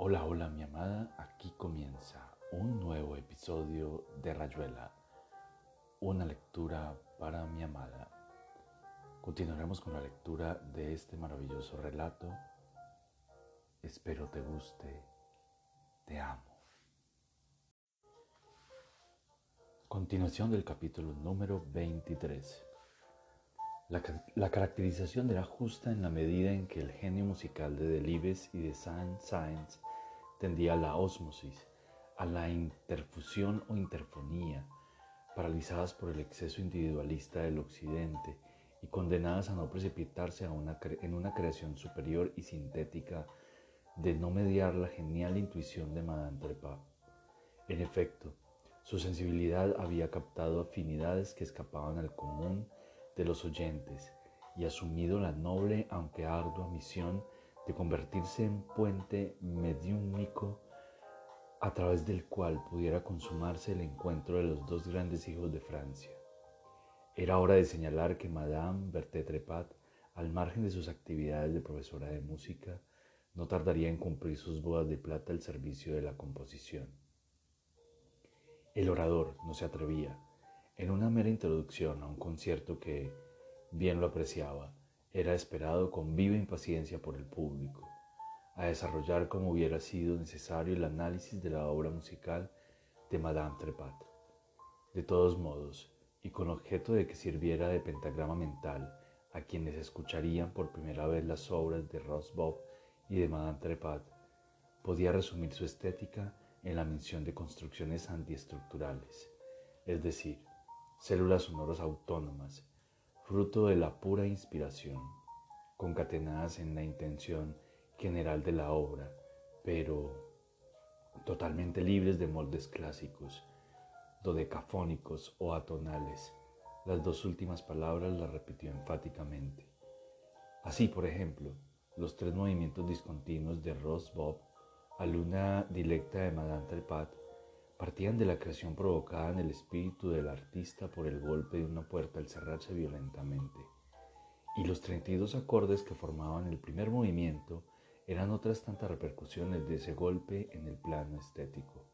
Hola, hola mi amada, aquí comienza un nuevo episodio de Rayuela, una lectura para mi amada. Continuaremos con la lectura de este maravilloso relato. Espero te guste, te amo. Continuación del capítulo número 23. La, la, caracterización era justa en la medida en que el genio musical de Delibes y de Saint-Saëns tendía a la ósmosis, a la interfusión o interfonía, paralizadas por el exceso individualista del Occidente y condenadas a no precipitarse a en una creación superior y sintética de no mediar la genial intuición de Madame Trepa. En efecto, su sensibilidad había captado afinidades que escapaban al común de los oyentes y asumido la noble aunque ardua misión de convertirse en puente mediúmico a través del cual pudiera consumarse el encuentro de los dos grandes hijos de Francia. Era hora de señalar que Madame Berthe Trepat, al margen de sus actividades de profesora de música, no tardaría en cumplir sus bodas de plata al servicio de la composición. El orador no se atrevía, en una mera introducción a un concierto que, bien lo apreciaba, era esperado con viva impaciencia por el público, a desarrollar como hubiera sido necesario el análisis de la obra musical de Madame Trepat. De todos modos, y con objeto de que sirviera de pentagrama mental a quienes escucharían por primera vez las obras de Rosbob y de Madame Trepat, podía resumir su estética en la mención de construcciones antiestructurales, es decir, células sonoras autónomas, fruto de la pura inspiración, concatenadas en la intención general de la obra, pero totalmente libres de moldes clásicos, dodecafónicos o atonales. Las dos últimas palabras las repitió enfáticamente. Así, por ejemplo, los tres movimientos discontinuos de Ross Bob a luna dilecta de Madame Trepat partían de la creación provocada en el espíritu del artista por el golpe de una puerta al cerrarse violentamente. Y los 32 acordes que formaban el primer movimiento eran otras tantas repercusiones de ese golpe en el plano estético.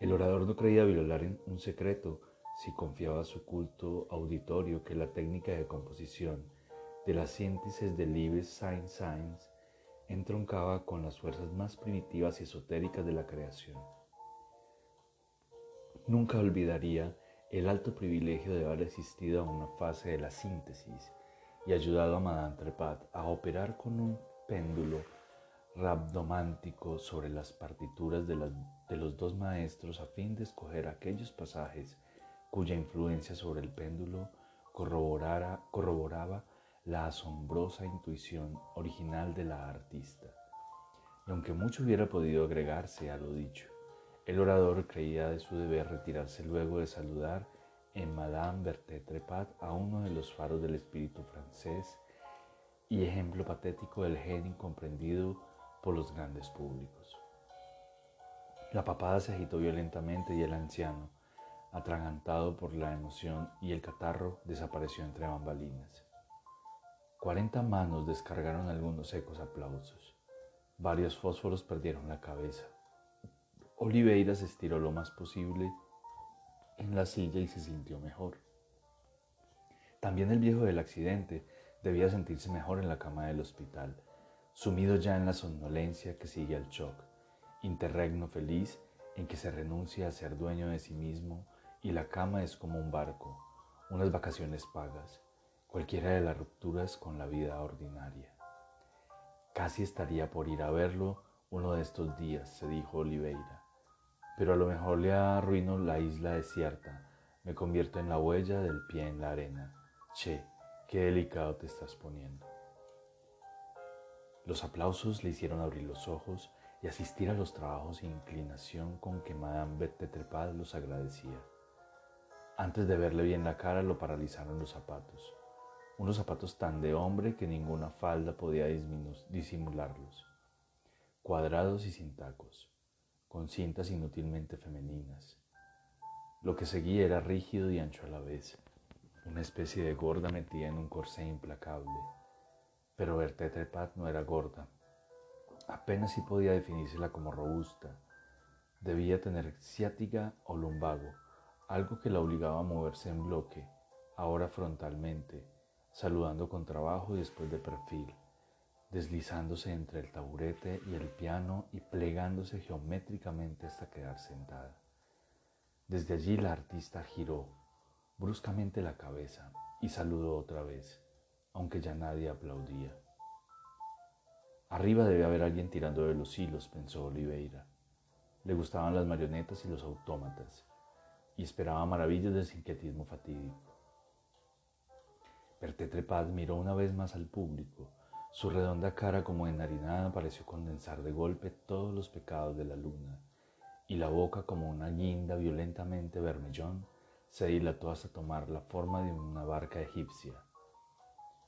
El orador no creía violar un secreto si confiaba a su culto auditorio que la técnica de composición de las síntesis de Libes Saint-Saëns entroncaba con las fuerzas más primitivas y esotéricas de la creación. Nunca olvidaría el alto privilegio de haber asistido a una fase de la síntesis y ayudado a Madame Trepat a operar con un péndulo rabdomántico sobre las partituras de, de, los dos maestros a fin de escoger aquellos pasajes cuya influencia sobre el péndulo corroboraba la asombrosa intuición original de la artista. Y aunque mucho hubiera podido agregarse a lo dicho, el orador creía de su deber retirarse luego de saludar en Madame Berthe Trepat a uno de los faros del espíritu francés y ejemplo patético del genio incomprendido por los grandes públicos. La papada se agitó violentamente y el anciano, atragantado por la emoción y el catarro, desapareció entre bambalinas. Cuarenta manos descargaron algunos secos aplausos. Varios fósforos perdieron la cabeza. Oliveira se estiró lo más posible en la silla y se sintió mejor. También el viejo del accidente debía sentirse mejor en la cama del hospital, sumido ya en la somnolencia que sigue al shock, interregno feliz en que se renuncia a ser dueño de sí mismo y la cama es como un barco, unas vacaciones pagas, cualquiera de las rupturas con la vida ordinaria. Casi estaría por ir a verlo uno de estos días, se dijo Oliveira pero a lo mejor le arruino la isla desierta, me convierto en la huella del pie en la arena. Che, qué delicado te estás poniendo. Los aplausos le hicieron abrir los ojos y asistir a los trabajos e inclinación con que Madame Bettetrepad los agradecía. Antes de verle bien la cara lo paralizaron los zapatos, unos zapatos tan de hombre que ninguna falda podía disimularlos, cuadrados y sin tacos con cintas inútilmente femeninas. Lo que seguía era rígido y ancho a la vez, una especie de gorda metida en un corsé implacable. Pero Berthe Trepat no era gorda, Apenas si podía definírsela como robusta. Debía tener ciática o lumbago, algo que la obligaba a moverse en bloque, ahora frontalmente, saludando con trabajo y después de perfil, deslizándose entre el taburete y el piano y plegándose geométricamente hasta quedar sentada. Desde allí la artista giró bruscamente la cabeza y saludó otra vez, aunque ya nadie aplaudía. Arriba debe haber alguien tirando de los hilos, pensó Oliveira. Le gustaban las marionetas y los autómatas, y esperaba maravillas del sinquetismo fatídico. Pertetrepad miró una vez más al público. Su redonda cara como enharinada pareció condensar de golpe todos los pecados de la luna, y la boca como una guinda violentamente vermellón se dilató hasta tomar la forma de una barca egipcia.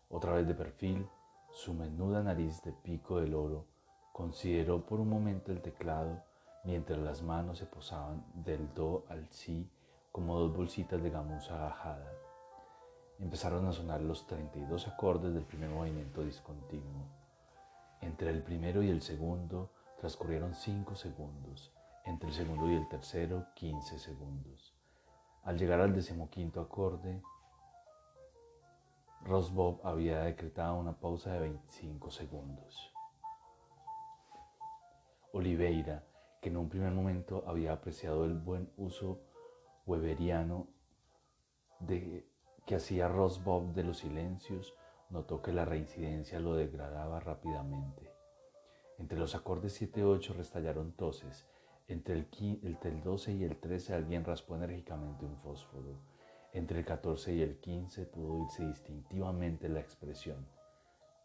Otra vez de perfil, su menuda nariz de pico del oro consideró por un momento el teclado mientras las manos se posaban del do al si como dos bolsitas de gamuza ajada. Empezaron a sonar los 32 acordes del primer movimiento discontinuo. Entre el primero y el segundo transcurrieron 5 segundos, entre el segundo y el tercero 15 segundos. Al llegar al decimoquinto acorde, Rosbob había decretado una pausa de 25 segundos. Oliveira que en un primer momento había apreciado el buen uso weberiano de, que hacía Rosbob de los silencios, notó que la reincidencia lo degradaba rápidamente. Entre los acordes 7-8 restallaron toses, entre el, entre el 12 y el 13 alguien raspó enérgicamente un fósforo, entre el 14 y el 15 pudo oírse distintivamente la expresión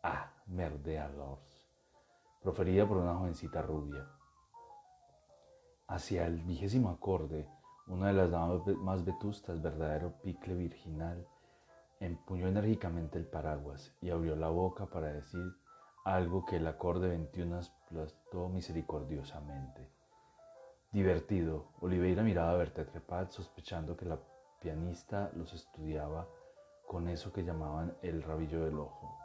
Ah, merdeadors, proferida por una jovencita rubia. Hacia el vigésimo acorde, una de las damas más vetustas, verdadero picle virginal, empuñó enérgicamente el paraguas y abrió la boca para decir algo que el acorde 21 aplastó misericordiosamente. Divertido, Oliveira miraba a Berta Trepat sospechando que la pianista los estudiaba con eso que llamaban el rabillo del ojo.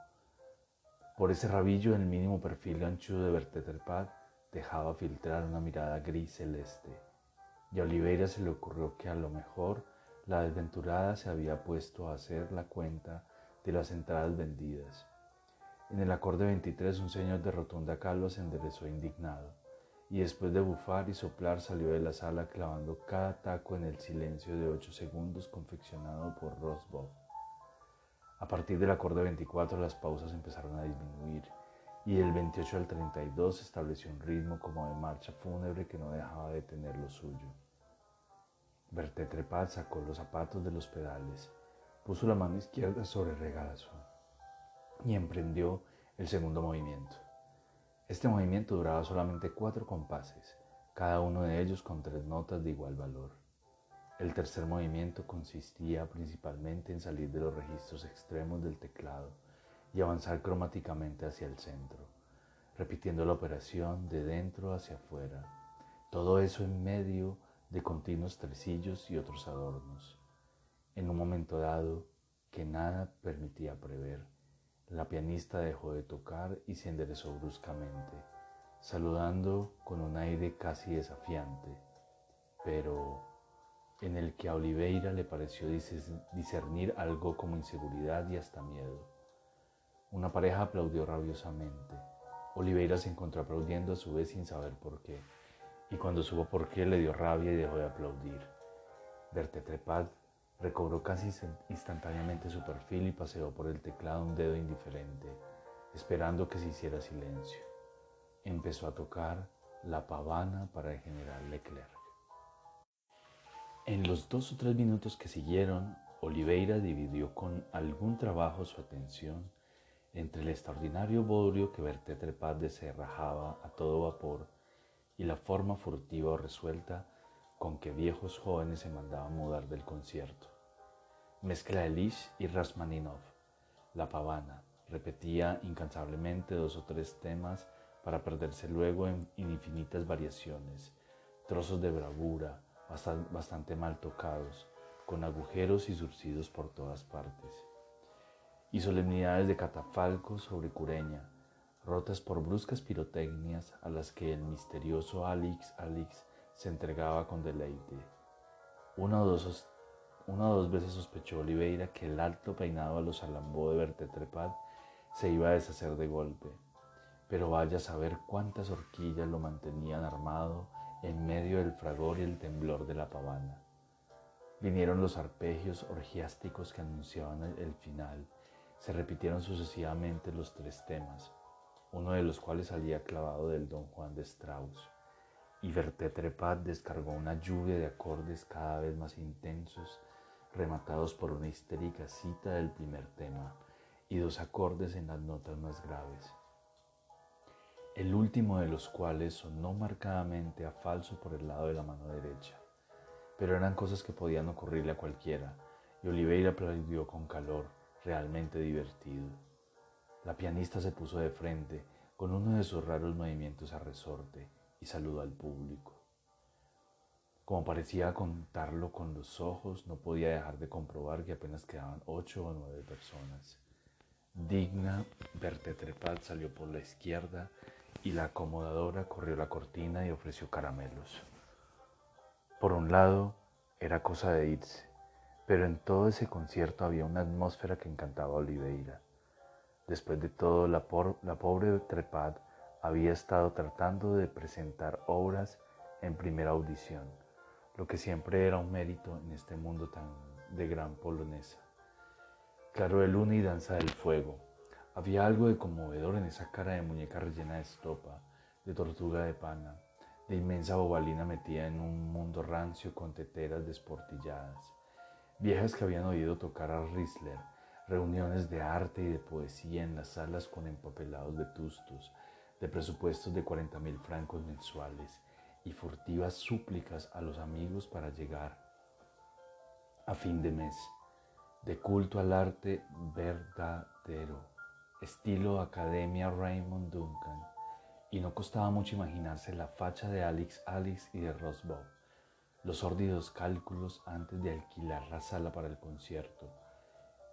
Por ese rabillo, el mínimo perfil ganchudo de Berta Trepat dejaba filtrar una mirada gris celeste, y a Oliveira se le ocurrió que a lo mejor la desventurada se había puesto a hacer la cuenta de las entradas vendidas. En el acorde 23 un señor de rotunda calva se enderezó indignado, y después de bufar y soplar salió de la sala clavando cada taco en el silencio de ocho segundos confeccionado por Rosbob. A partir del acorde 24 las pausas empezaron a disminuir y del 28 al 32 estableció un ritmo como de marcha fúnebre que no dejaba de tener lo suyo. Berté sacó los zapatos de los pedales, puso la mano izquierda sobre el regazo y emprendió el segundo movimiento. Este movimiento duraba solamente cuatro compases, cada uno de ellos con tres notas de igual valor. El tercer movimiento consistía principalmente en salir de los registros extremos del teclado y avanzar cromáticamente hacia el centro, repitiendo la operación de dentro hacia afuera, todo eso en medio de continuos tresillos y otros adornos. En un momento dado, que nada permitía prever, la pianista dejó de tocar y se enderezó bruscamente, saludando con un aire casi desafiante, pero en el que a Oliveira le pareció discernir algo como inseguridad y hasta miedo. Una pareja aplaudió rabiosamente. Oliveira se encontró aplaudiendo a su vez sin saber por qué, y cuando supo por qué le dio rabia y dejó de aplaudir. Bertetrepad recobró casi instantáneamente su perfil y paseó por el teclado un dedo indiferente, esperando que se hiciera silencio. Empezó a tocar la pavana para el general Leclerc. En los dos o tres minutos que siguieron, Oliveira dividió con algún trabajo su atención entre el extraordinario bodrio que Berté Trepad deserrajaba a todo vapor y la forma furtiva o resuelta con que viejos jóvenes se mandaban mudar del concierto. Mezcla de Lish y Rasmaninov. La pavana repetía incansablemente dos o tres temas para perderse luego en infinitas variaciones, trozos de bravura bastante mal tocados, con agujeros y surcidos por todas partes y solemnidades de catafalcos sobre cureña, rotas por bruscas pirotecnias a las que el misterioso Alex Alex se entregaba con deleite. Una o dos, una o dos veces sospechó Oliveira que el alto peinado a los alambó de Bertetrepat se iba a deshacer de golpe, pero vaya a saber cuántas horquillas lo mantenían armado en medio del fragor y el temblor de la pavana. Vinieron los arpegios orgiásticos que anunciaban el final. Se repitieron sucesivamente los tres temas, uno de los cuales salía clavado del Don Juan de Strauss. Y Vertetrepat descargó una lluvia de acordes cada vez más intensos, rematados por una histérica cita del primer tema y dos acordes en las notas más graves. El último de los cuales sonó marcadamente a falso por el lado de la mano derecha pero eran cosas que podían ocurrirle a cualquiera, y Oliveira aplaudió con calor, realmente divertido. La pianista se puso de frente con uno de sus raros movimientos a resorte y saludó al público. Como parecía contarlo con los ojos, no podía dejar de comprobar que apenas quedaban ocho o nueve personas. Digna Bertetrepat salió por la izquierda y la acomodadora corrió la cortina y ofreció caramelos. Por un lado, era cosa de irse, pero en todo ese concierto había una atmósfera que encantaba a Oliveira. Después de todo, la, pobre Trepad había estado tratando de presentar obras en primera audición, lo que siempre era un mérito en este mundo tan de gran polonesa. Claro de luna y danza del fuego. Había algo de conmovedor en esa cara de muñeca rellena de estopa, de tortuga de pana, de inmensa bobalina metida en un mundo rancio con teteras desportilladas, viejas que habían oído tocar a Risler, reuniones de arte y de poesía en las salas con empapelados de tustos, de presupuestos de 40 mil francos mensuales y furtivas súplicas a los amigos para llegar a fin de mes, de culto al arte verdadero, estilo Academia Raymond Duncan, y no costaba mucho imaginarse la facha de Alex Alex y de Rosbow, los sórdidos cálculos antes de alquilar la sala para el concierto,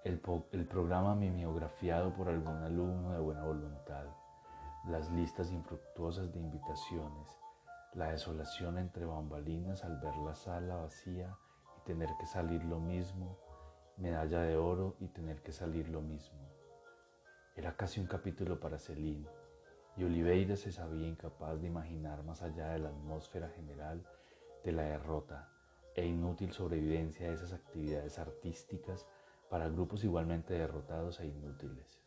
el, programa mimeografiado por algún alumno de buena voluntad, las listas infructuosas de invitaciones, la desolación entre bambalinas al ver la sala vacía y tener que salir lo mismo, medalla de oro y tener que salir lo mismo. Era casi un capítulo para Celine y Oliveira se sabía incapaz de imaginar más allá de la atmósfera general de la derrota e inútil sobrevivencia de esas actividades artísticas para grupos igualmente derrotados e inútiles.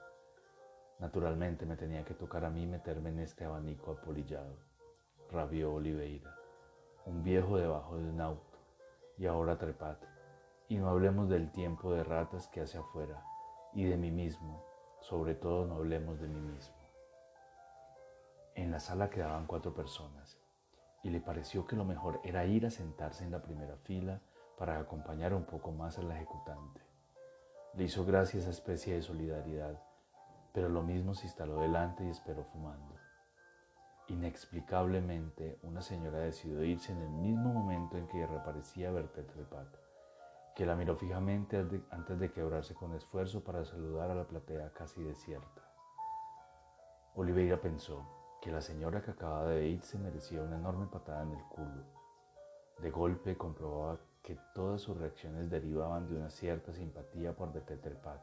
Naturalmente me tenía que tocar a mí meterme en este abanico apolillado, rabió Oliveira, un viejo debajo de un auto, y ahora trepate, y no hablemos del tiempo de ratas que hace afuera, y de mí mismo, sobre todo no hablemos de mí mismo. En la sala quedaban cuatro personas y le pareció que lo mejor era ir a sentarse en la primera fila para acompañar un poco más al ejecutante. Le hizo gracia esa especie de solidaridad, pero lo mismo se instaló delante y esperó fumando. Inexplicablemente, una señora decidió irse en el mismo momento en que reaparecía Bertet Trepat, que la miró fijamente antes de quebrarse con esfuerzo para saludar a la platea casi desierta. Oliveira pensó, que la señora que acababa de irse merecía una enorme patada en el culo. De golpe comprobaba que todas sus reacciones derivaban de una cierta simpatía por Pat,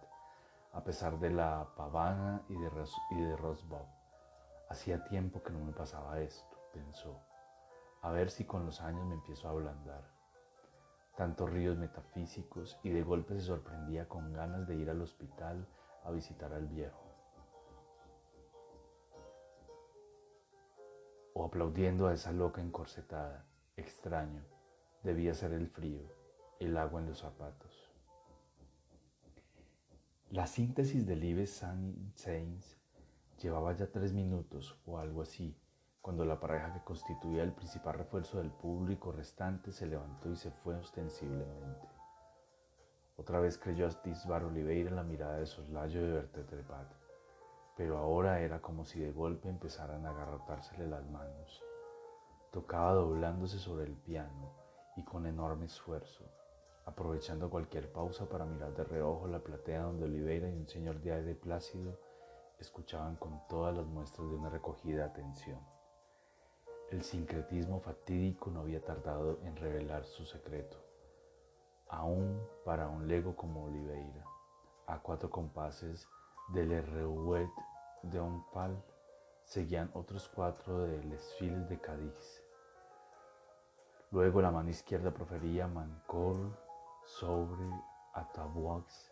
a pesar de la pavana y de, y de Rosbow. Hacía tiempo que no me pasaba esto, pensó. A ver si con los años me empiezo a ablandar. Tantos ríos metafísicos y de golpe se sorprendía con ganas de ir al hospital a visitar al viejo. o aplaudiendo a esa loca encorsetada. Extraño, debía ser el frío, el agua en los zapatos. La síntesis del Ives Saint-Saëns llevaba ya tres minutos o algo así, cuando la pareja que constituía el principal refuerzo del público restante se levantó y se fue ostensiblemente. Otra vez creyó atisbar Oliveira la mirada de soslayo de Bertetrepat pero ahora era como si de golpe empezaran a agarrotársele las manos. Tocaba doblándose sobre el piano y con enorme esfuerzo, aprovechando cualquier pausa para mirar de reojo la platea donde Oliveira y un señor de aire plácido escuchaban con todas las muestras de una recogida atención. El sincretismo fatídico no había tardado en revelar su secreto, aún para un lego como Oliveira, a cuatro compases del Erreuet de un pal seguían otros cuatro de Les Files de Cádiz. Luego la mano izquierda profería Mancor sobre Ataboix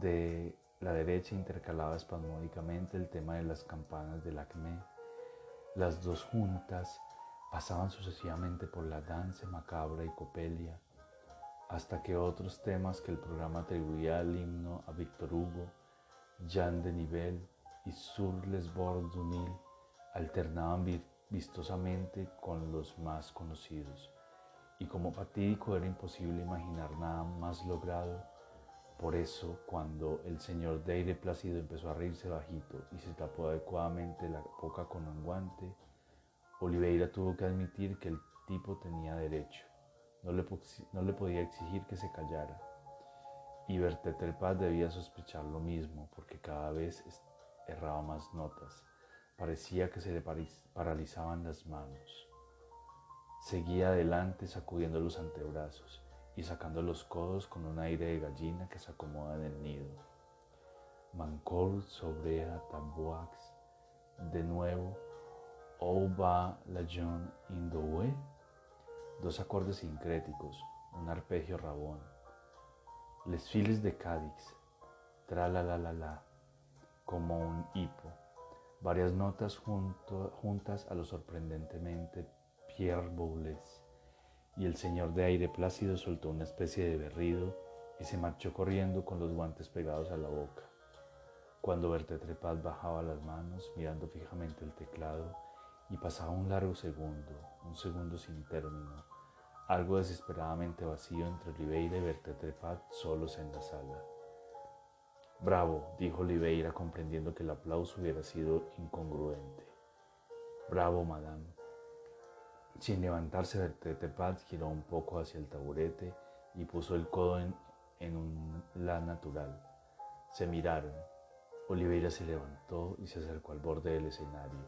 de la derecha intercalaba espasmódicamente el tema de las campanas del acme. Las dos juntas pasaban sucesivamente por la danza macabra y copelia, hasta que otros temas que el programa atribuía al himno a Víctor Hugo, Jean de Nivel y Sur les Bords du alternaban vistosamente con los más conocidos. Y como fatídico era imposible imaginar nada más logrado, por eso cuando el señor de aire plácido empezó a reírse bajito y se tapó adecuadamente la boca con un guante, Oliveira tuvo que admitir que el tipo tenía derecho. No le, no le podía exigir que se callara. Y Bertetelpaz debía sospechar lo mismo, porque cada vez erraba más notas. Parecía que se le paralizaban las manos. Seguía adelante sacudiendo los antebrazos y sacando los codos con un aire de gallina que se acomoda en el nido. Mancor sobre Ataboax, de nuevo, O va la John Indowe, dos acordes sincréticos, un arpegio rabón. Les files de Cádiz, tra la la la la, como un hipo, varias notas juntas a lo sorprendentemente Y el señor de aire plácido soltó una especie de berrido y se marchó corriendo con los guantes pegados a la boca. Cuando Berté Trepaz bajaba las manos mirando fijamente el teclado y pasaba un largo segundo, un segundo sin término, algo desesperadamente vacío entre Oliveira y Berté Trepaz solos en la sala. Bravo, dijo Oliveira comprendiendo que el aplauso hubiera sido incongruente. Bravo, madame. Sin levantarse, Bertetepat giró un poco hacia el taburete y puso el codo en, un la natural. Se miraron. Oliveira se levantó y se acercó al borde del escenario.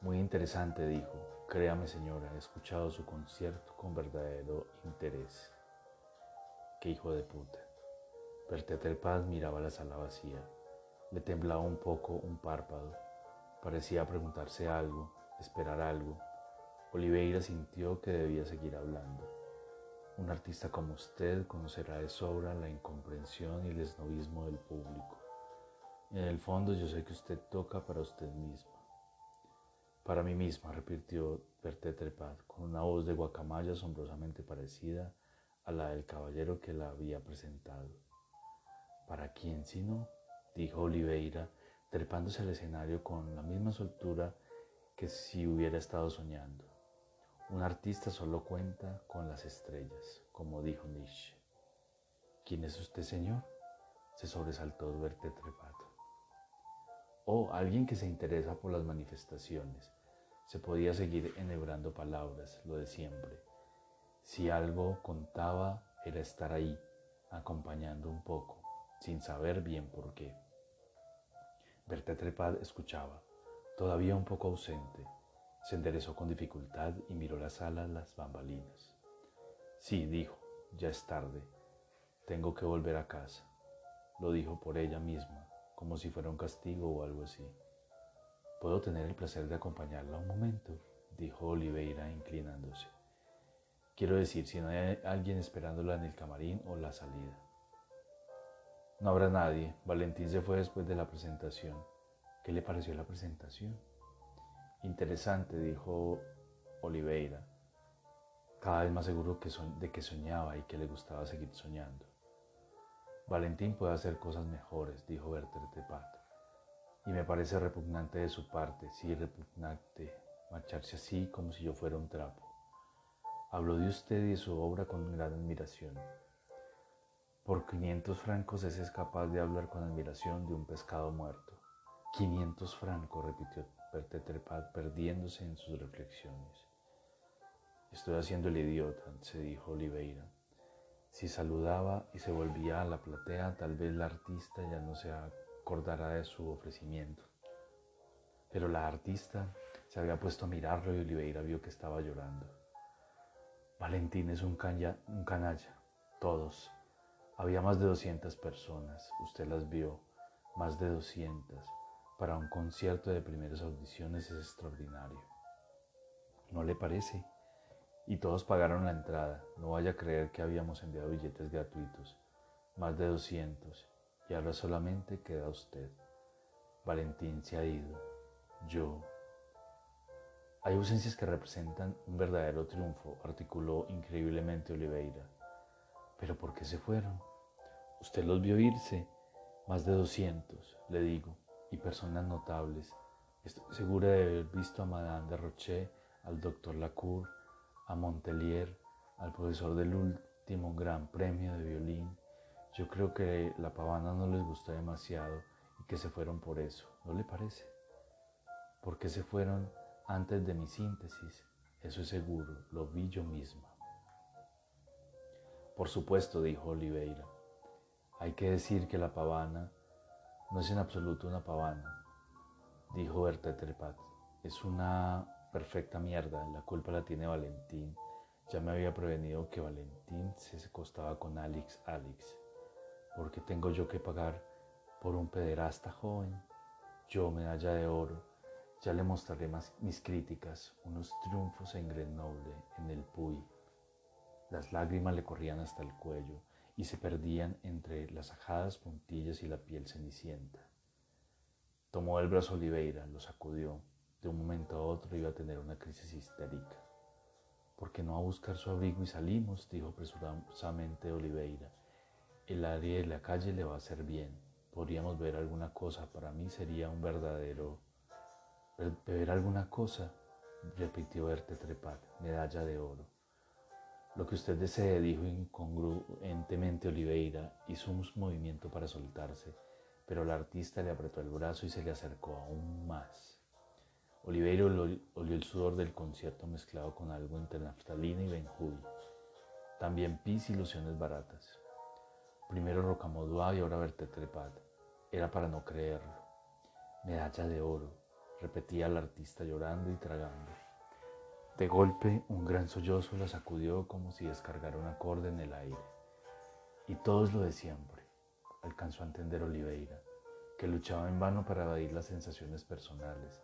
Muy interesante, dijo. Créame, señora, he escuchado su concierto con verdadero interés. Qué hijo de puta. Bertetepat miraba la sala vacía. Le temblaba un poco un párpado. Parecía preguntarse algo, esperar algo, Oliveira sintió que debía seguir hablando. Un artista como usted conocerá de sobra la incomprensión y el esnovismo del público. En el fondo yo sé que usted toca para usted misma. Para mí misma, repitió Berté Trepad, con una voz de guacamaya asombrosamente parecida a la del caballero que la había presentado. ¿Para quién sino? dijo Oliveira, trepándose al escenario con la misma soltura que si hubiera estado soñando. Un artista solo cuenta con las estrellas, como dijo Nietzsche. ¿Quién es usted, señor? Se sobresaltó verte Trepato. Oh, alguien que se interesa por las manifestaciones. Se podía seguir enhebrando palabras, lo de siempre. Si algo contaba, era estar ahí, acompañando un poco, sin saber bien por qué. Berté Trepad escuchaba, todavía un poco ausente, se enderezó con dificultad y miró la sala las bambalinas. Sí, dijo, ya es tarde. Tengo que volver a casa. Lo dijo por ella misma, como si fuera un castigo o algo así. ¿Puedo tener el placer de acompañarla un momento? dijo Oliveira inclinándose. Quiero decir, si no hay alguien esperándola en el camarín o la salida. No habrá nadie. Valentín se fue después de la presentación. ¿Qué le pareció la presentación? Interesante, dijo Oliveira, cada vez más seguro de que soñaba y que le gustaba seguir soñando. Valentín puede hacer cosas mejores, dijo Werther Tepat, y me parece repugnante de su parte, sí repugnante, marcharse así como si yo fuera un trapo. Habló de usted y de su obra con gran admiración. Por 500 francos ese es capaz de hablar con admiración de un pescado muerto. 500 francos, repitió Perdiéndose en sus reflexiones. Estoy haciendo el idiota, se dijo Oliveira. Si saludaba y se volvía a la platea, tal vez la artista ya no se acordara de su ofrecimiento. Pero la artista se había puesto a mirarlo y Oliveira vio que estaba llorando. Valentín es un, un canalla, todos. Había más de 200 personas, usted las vio, más de 200. Para un concierto de primeras audiciones es extraordinario. ¿No le parece? Y todos pagaron la entrada. No vaya a creer que habíamos enviado billetes gratuitos. Más de 200. Y ahora solamente queda usted. Valentín se ha ido. Yo. Hay ausencias que representan un verdadero triunfo, articuló increíblemente Oliveira. Pero ¿por qué se fueron? Usted los vio irse. Más de 200, le digo, y personas notables. Estoy segura de haber visto a Madame de Rocher, al doctor Lacour, a Montelier, al profesor del último gran premio de violín. Yo creo que la pavana no les gustó demasiado y que se fueron por eso, ¿no le parece? ¿Por qué se fueron antes de mi síntesis? Eso es seguro, lo vi yo misma. Por supuesto, dijo Oliveira. Hay que decir que la pavana no es en absoluto una pavana, dijo Berta Trepat. Es una perfecta mierda, la culpa la tiene Valentín. Ya me había prevenido que Valentín se acostaba con Alex Alex. ¿Por qué tengo yo que pagar por un pederasta joven? Yo, medalla de oro, ya le mostraré más mis críticas, unos triunfos en Grenoble, en el Puy. Las lágrimas le corrían hasta el cuello y se perdían entre las ajadas puntillas y la piel cenicienta. Tomó el brazo Oliveira, lo sacudió, de un momento a otro iba a tener una crisis histérica. ¿Por qué no a buscar su abrigo y salimos? dijo presurosamente Oliveira. El área de la calle le va a hacer bien. Podríamos ver alguna cosa. Para mí sería un verdadero... ¿Beber alguna cosa? repitió Erte Trepat, medalla de oro. Lo que usted desee, dijo incongruentemente Oliveira, hizo un movimiento para soltarse, pero el artista le apretó el brazo y se le acercó aún más. Oliveira olió el sudor del concierto mezclado con algo entre naftalina y benjuy. También pis y lociones baratas. Primero Rocamodua y ahora Trepat. Era para no creerlo. Medalla de oro, repetía el artista llorando y tragando. De golpe, un gran sollozo la sacudió como si descargara un acorde en el aire. Y todo es lo de siempre, alcanzó a entender Oliveira, que luchaba en vano para evadir las sensaciones personales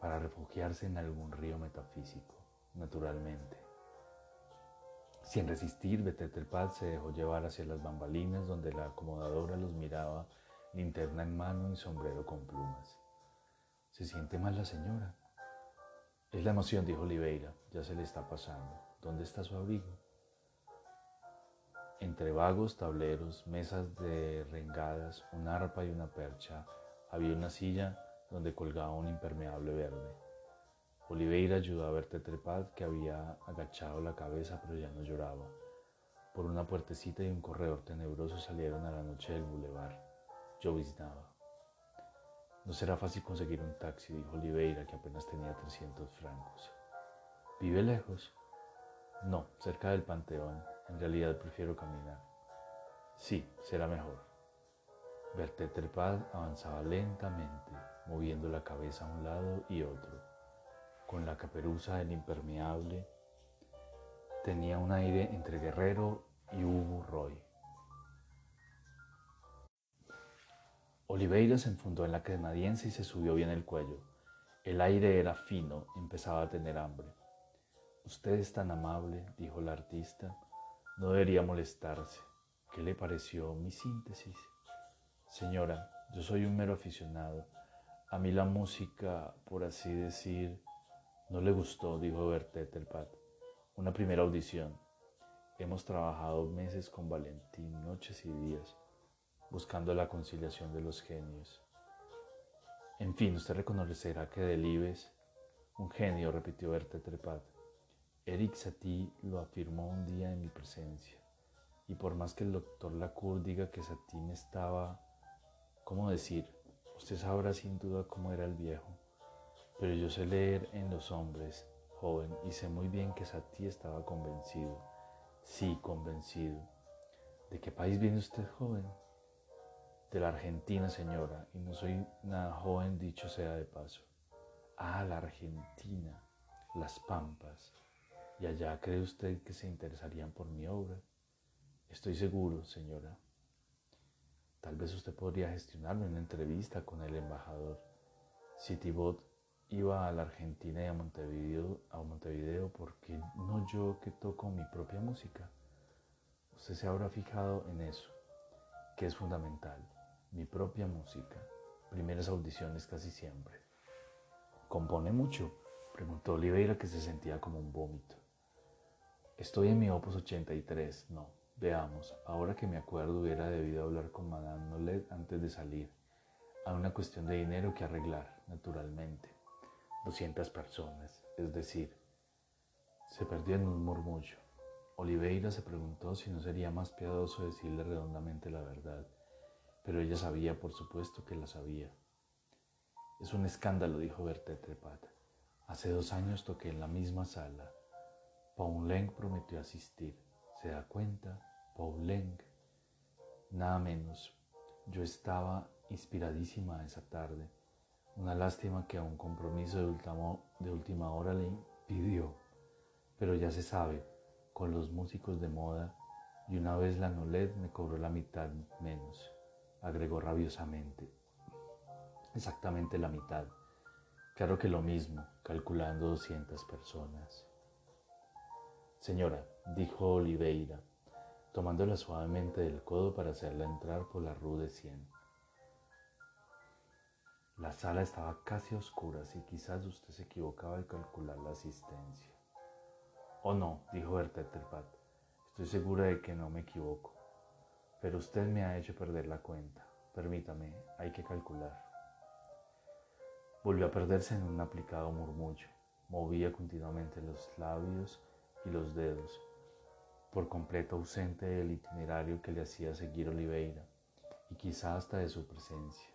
para refugiarse en algún río metafísico, naturalmente. Sin resistir, Betetelpad se dejó llevar hacia las bambalinas donde la acomodadora los miraba, linterna en mano y sombrero con plumas. ¿Se siente mal la señora? Es la emoción, dijo Oliveira, ya se le está pasando. ¿Dónde está su abrigo? Entre vagos tableros, mesas de rengadas, un arpa y una percha, había una silla donde colgaba un impermeable verde. Oliveira ayudó a ver Tetrepad, que había agachado la cabeza pero ya no lloraba. Por una puertecita y un corredor tenebroso salieron a la noche del bulevar. Lloviznaba. No será fácil conseguir un taxi, dijo Oliveira, que apenas tenía 300 francos. ¿Vive lejos? No, cerca del Panteón. En realidad prefiero caminar. Sí, será mejor. Bertetrepad avanzaba lentamente moviendo la cabeza a un lado y otro. Con la caperuza del impermeable tenía un aire entre guerrero y Hugo Roy. Oliveira se enfundó en la canadiense y se subió bien el cuello. El aire era fino, empezaba a tener hambre. Usted es tan amable, dijo la artista, no debería molestarse. ¿Qué le pareció mi síntesis? Señora, yo soy un mero aficionado a mí la música, por así decir, no le gustó, dijo Bertettelpat. Una primera audición. Hemos trabajado meses con Valentín, noches y días, buscando la conciliación de los genios. En fin, usted reconocerá que Delibes, un genio, repitió Bertettelpat. Eric Satie lo afirmó un día en mi presencia. Y por más que el doctor Lacour diga que Satie estaba, ¿cómo decir?, Usted sabrá sin duda cómo era el viejo, pero yo sé leer en los hombres, joven, y sé muy bien que Satie estaba convencido, sí, convencido. ¿De qué país viene usted, joven? De la Argentina, señora, y no soy nada joven, dicho sea de paso. Ah, la Argentina, las Pampas. ¿Y allá cree usted que se interesarían por mi obra? Estoy seguro, señora. Tal vez usted podría gestionarme una entrevista con el embajador. Si Tibot iba a la Argentina y a Montevideo, a Montevideo, ¿por qué no yo que toco mi propia música? Usted se habrá fijado en eso, que es fundamental, mi propia música, primeras audiciones casi siempre. ¿Compone mucho? Preguntó Oliveira que se sentía como un vómito. Estoy en mi opus 83, no. Veamos, ahora que me acuerdo hubiera debido hablar con Madame Nolet antes de salir. Hay una cuestión de dinero que arreglar, naturalmente. 200 personas, es decir, se perdió en un murmullo. Oliveira se preguntó si no sería más piadoso decirle redondamente la verdad, pero ella sabía, por supuesto, que la sabía. Es un escándalo, dijo Berté Trepat. Hace dos años toqué en la misma sala. Paulenc prometió asistir. ¿Se da cuenta? Paulenc. Nada menos. Yo estaba inspiradísima esa tarde. Una lástima que a un compromiso de, de última hora le impidió. Pero ya se sabe, con los músicos de moda, y una vez la Nolet me cobró la mitad menos, agregó rabiosamente. Exactamente la mitad. Claro que lo mismo, calculando 200 personas. Señora, dijo Oliveira, tomándola suavemente del codo para hacerla entrar por la rue de Cien. La sala estaba casi oscura, y quizás usted se equivocaba al calcular la asistencia. Oh no, dijo Bertetterpat, estoy segura de que no me equivoco. Pero usted me ha hecho perder la cuenta. Permítame, hay que calcular. Volvió a perderse en un aplicado murmullo. Movía continuamente los labios y los dedos, por completo ausente del itinerario que le hacía seguir Oliveira y quizá hasta de su presencia.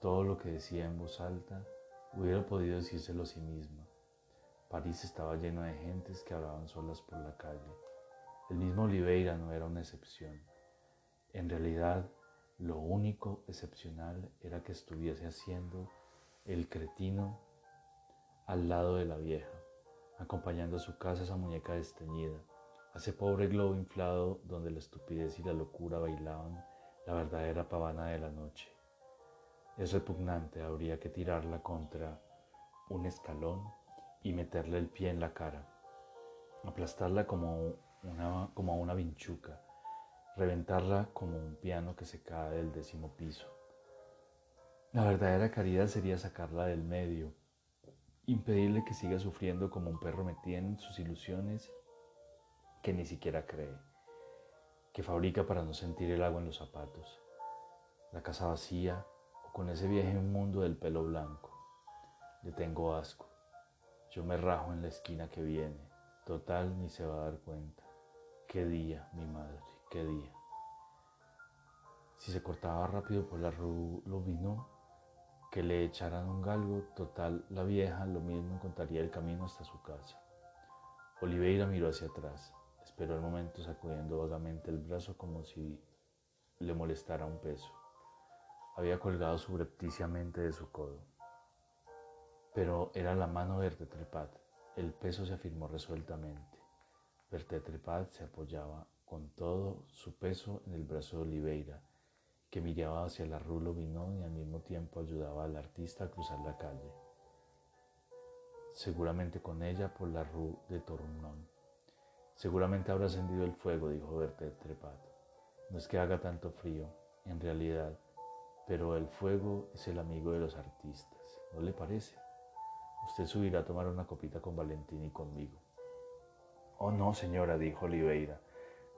Todo lo que decía en voz alta hubiera podido decírselo a sí misma. París estaba lleno de gentes que hablaban solas por la calle. El mismo Oliveira no era una excepción. En realidad, lo único excepcional era que estuviese haciendo el cretino al lado de la vieja acompañando a su casa esa muñeca desteñida, a ese pobre globo inflado donde la estupidez y la locura bailaban la verdadera pavana de la noche. Es repugnante, habría que tirarla contra un escalón y meterle el pie en la cara, aplastarla como una, como una vinchuca, reventarla como un piano que se cae del décimo piso. La verdadera caridad sería sacarla del medio, impedirle que siga sufriendo como un perro metido en sus ilusiones que ni siquiera cree, que fabrica para no sentir el agua en los zapatos, la casa vacía o con ese viaje mundo del pelo blanco. Le tengo asco. Yo me rajo en la esquina que viene. Total, ni se va a dar cuenta. Qué día, mi madre, qué día. Si se cortaba rápido por la rue vino que le echaran un galgo, total, la vieja lo mismo encontraría el camino hasta su casa. Oliveira miró hacia atrás, esperó el momento sacudiendo vagamente el brazo como si le molestara un peso. Había colgado subrepticiamente de su codo. Pero era la mano de Trepat. El peso se afirmó resueltamente. Trepat se apoyaba con todo su peso en el brazo de Oliveira que miraba hacia la Rulo Vinón y al mismo tiempo ayudaba al artista a cruzar la calle. Seguramente con ella por la Rue de Tournon. Seguramente habrá encendido el fuego, dijo Bertet Trepat. No es que haga tanto frío, en realidad, pero el fuego es el amigo de los artistas, ¿no le parece? Usted subirá a tomar una copita con Valentín y conmigo. Oh, no, señora, dijo Oliveira,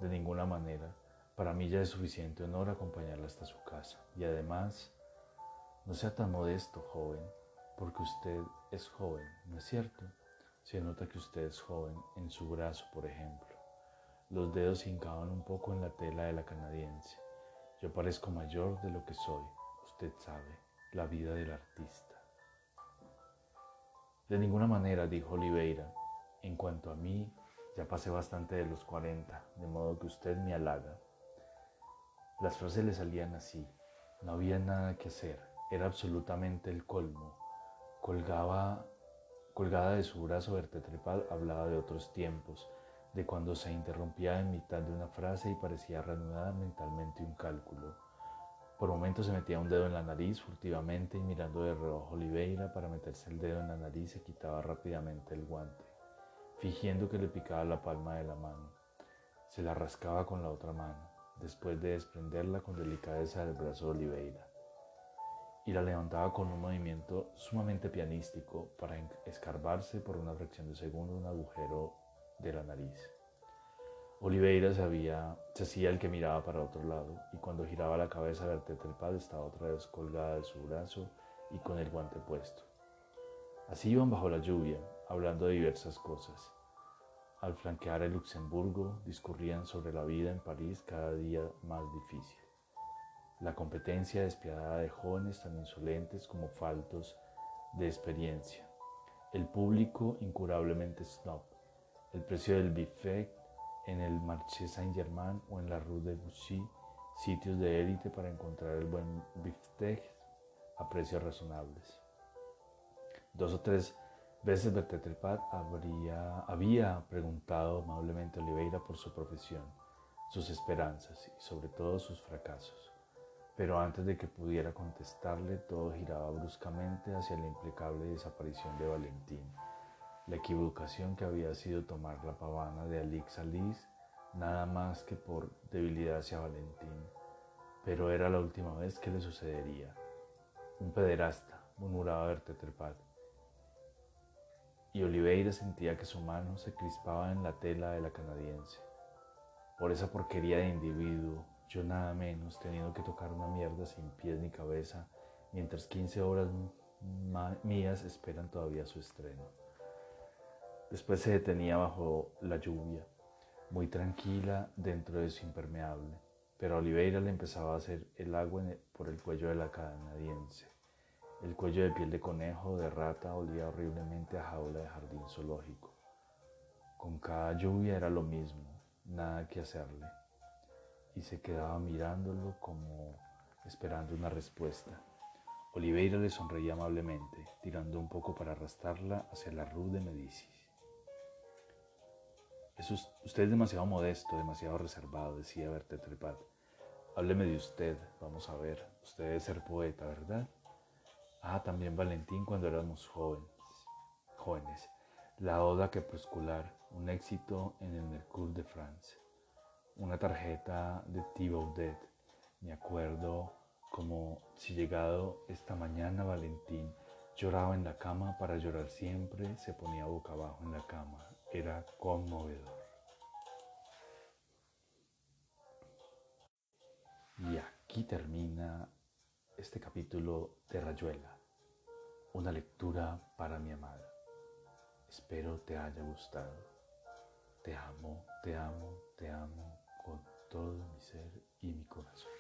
de ninguna manera. Para mí ya es suficiente honor acompañarla hasta su casa. Y además, no sea tan modesto, joven, porque usted es joven, ¿no es cierto? Se nota que usted es joven en su brazo, por ejemplo. Los dedos hincaban un poco en la tela de la canadiense. Yo parezco mayor de lo que soy. Usted sabe, la vida del artista. De ninguna manera, dijo Oliveira. En cuanto a mí, ya pasé bastante de los 40, de modo que usted me halaga. Las frases le salían así, no había nada que hacer, era absolutamente el colmo. Colgaba, colgada de su brazo vertebral hablaba de otros tiempos, de cuando se interrumpía en mitad de una frase y parecía reanudar mentalmente un cálculo. Por momentos se metía un dedo en la nariz furtivamente y mirando de reojo Oliveira para meterse el dedo en la nariz se quitaba rápidamente el guante, fingiendo que le picaba la palma de la mano. Se la rascaba con la otra mano, después de desprenderla con delicadeza del brazo de Oliveira, y la levantaba con un movimiento sumamente pianístico para escarbarse por una fracción de segundo un agujero de la nariz. Oliveira se, se hacía el que miraba para otro lado y cuando giraba la cabeza del tetrepad estaba otra vez colgada de su brazo y con el guante puesto. Así iban bajo la lluvia, hablando de diversas cosas. Al flanquear el Luxemburgo, discurrían sobre la vida en París cada día más difícil. La competencia despiadada de jóvenes tan insolentes como faltos de experiencia. El público incurablemente snob. El precio del buffet en el Marché Saint-Germain o en la Rue de Bussy, sitios de élite para encontrar el buen biftec a precios razonables. Dos o tres veces Bertetrepat habría, había preguntado amablemente a Oliveira por su profesión, sus esperanzas y sobre todo sus fracasos. Pero antes de que pudiera contestarle, todo giraba bruscamente hacia la impecable desaparición de Valentín la equivocación que había sido tomar la pavana de Alix Alice nada más que por debilidad hacia Valentín, pero era la última vez que le sucedería. Un pederasta, murmuraba Bertetrepat, y Oliveira sentía que su mano se crispaba en la tela de la canadiense. Por esa porquería de individuo, yo nada menos teniendo que tocar una mierda sin pies ni cabeza, mientras 15 horas mías esperan todavía su estreno. Después se detenía bajo la lluvia, muy tranquila dentro de su impermeable, pero a Oliveira le empezaba a hacer el agua por el cuello de la canadiense. El cuello de piel de conejo de rata olía horriblemente a jaula de jardín zoológico. Con cada lluvia era lo mismo, nada que hacerle, y se quedaba mirándolo como esperando una respuesta. Oliveira le sonreía amablemente, tirando un poco para arrastrarla hacia la rue de Medici usted es demasiado modesto, demasiado reservado, decía Bertet Trepat. Hábleme de usted, vamos a ver. Usted debe ser poeta, ¿verdad? Ah, también Valentín cuando éramos jóvenes. Jóvenes. La Oda Crepuscular, un éxito en el Mercure de France. Una tarjeta de Thibaudet. Me acuerdo como si llegado esta mañana Valentín lloraba en la cama para llorar siempre, se ponía boca abajo en la cama era conmovedor. Y aquí termina este capítulo de Rayuela, una lectura para mi amada. Espero te haya gustado. Te amo, te amo, te amo con todo mi ser y mi corazón.